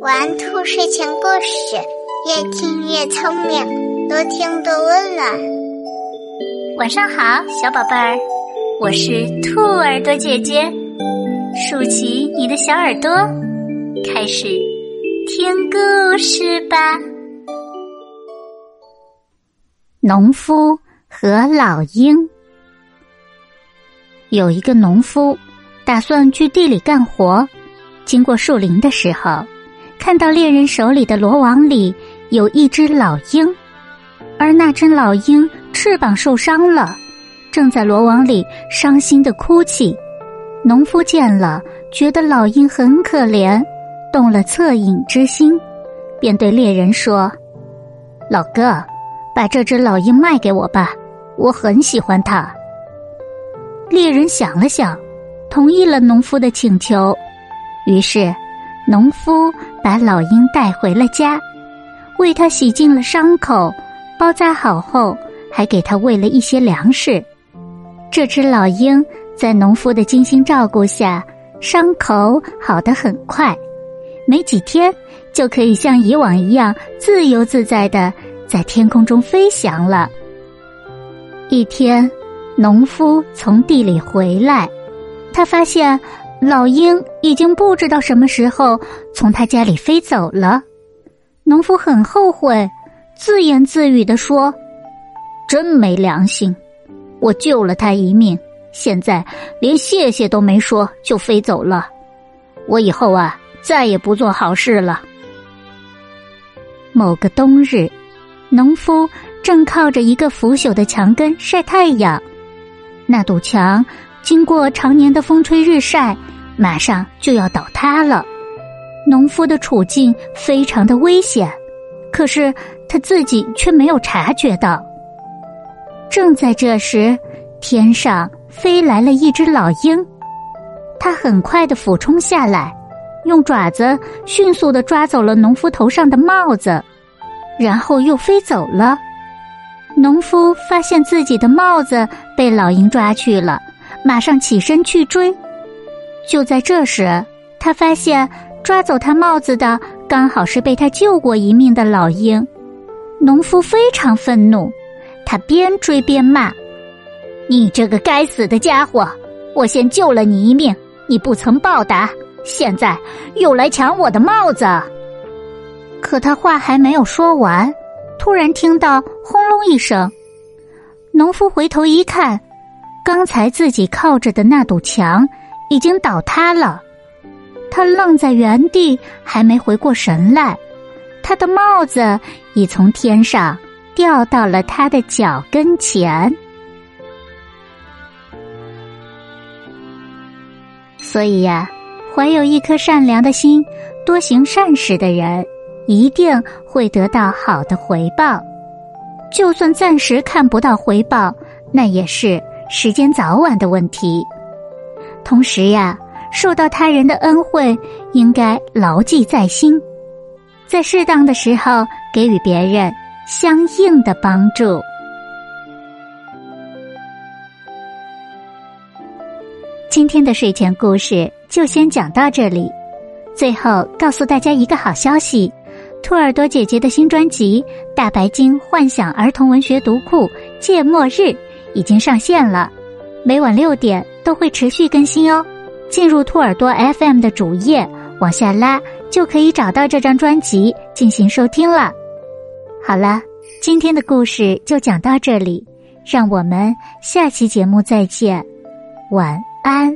玩兔睡前故事，越听越聪明，多听多温暖。晚上好，小宝贝儿，我是兔耳朵姐姐，竖起你的小耳朵，开始听故事吧。农夫和老鹰。有一个农夫打算去地里干活，经过树林的时候。看到猎人手里的罗网里有一只老鹰，而那只老鹰翅膀受伤了，正在罗网里伤心的哭泣。农夫见了，觉得老鹰很可怜，动了恻隐之心，便对猎人说：“老哥，把这只老鹰卖给我吧，我很喜欢它。”猎人想了想，同意了农夫的请求，于是。农夫把老鹰带回了家，为它洗净了伤口，包扎好后，还给它喂了一些粮食。这只老鹰在农夫的精心照顾下，伤口好得很快，没几天就可以像以往一样自由自在的在天空中飞翔了。一天，农夫从地里回来，他发现。老鹰已经不知道什么时候从他家里飞走了，农夫很后悔，自言自语的说：“真没良心，我救了他一命，现在连谢谢都没说就飞走了，我以后啊再也不做好事了。”某个冬日，农夫正靠着一个腐朽的墙根晒太阳，那堵墙经过常年的风吹日晒。马上就要倒塌了，农夫的处境非常的危险，可是他自己却没有察觉到。正在这时，天上飞来了一只老鹰，它很快的俯冲下来，用爪子迅速的抓走了农夫头上的帽子，然后又飞走了。农夫发现自己的帽子被老鹰抓去了，马上起身去追。就在这时，他发现抓走他帽子的刚好是被他救过一命的老鹰。农夫非常愤怒，他边追边骂：“你这个该死的家伙！我先救了你一命，你不曾报答，现在又来抢我的帽子！”可他话还没有说完，突然听到轰隆一声，农夫回头一看，刚才自己靠着的那堵墙。已经倒塌了，他愣在原地，还没回过神来，他的帽子已从天上掉到了他的脚跟前。所以呀，怀有一颗善良的心、多行善事的人，一定会得到好的回报。就算暂时看不到回报，那也是时间早晚的问题。同时呀，受到他人的恩惠，应该牢记在心，在适当的时候给予别人相应的帮助。今天的睡前故事就先讲到这里。最后告诉大家一个好消息：兔耳朵姐姐的新专辑《大白鲸幻想儿童文学读库芥末日》已经上线了。每晚六点都会持续更新哦，进入兔耳朵 FM 的主页，往下拉就可以找到这张专辑进行收听了。好了，今天的故事就讲到这里，让我们下期节目再见，晚安。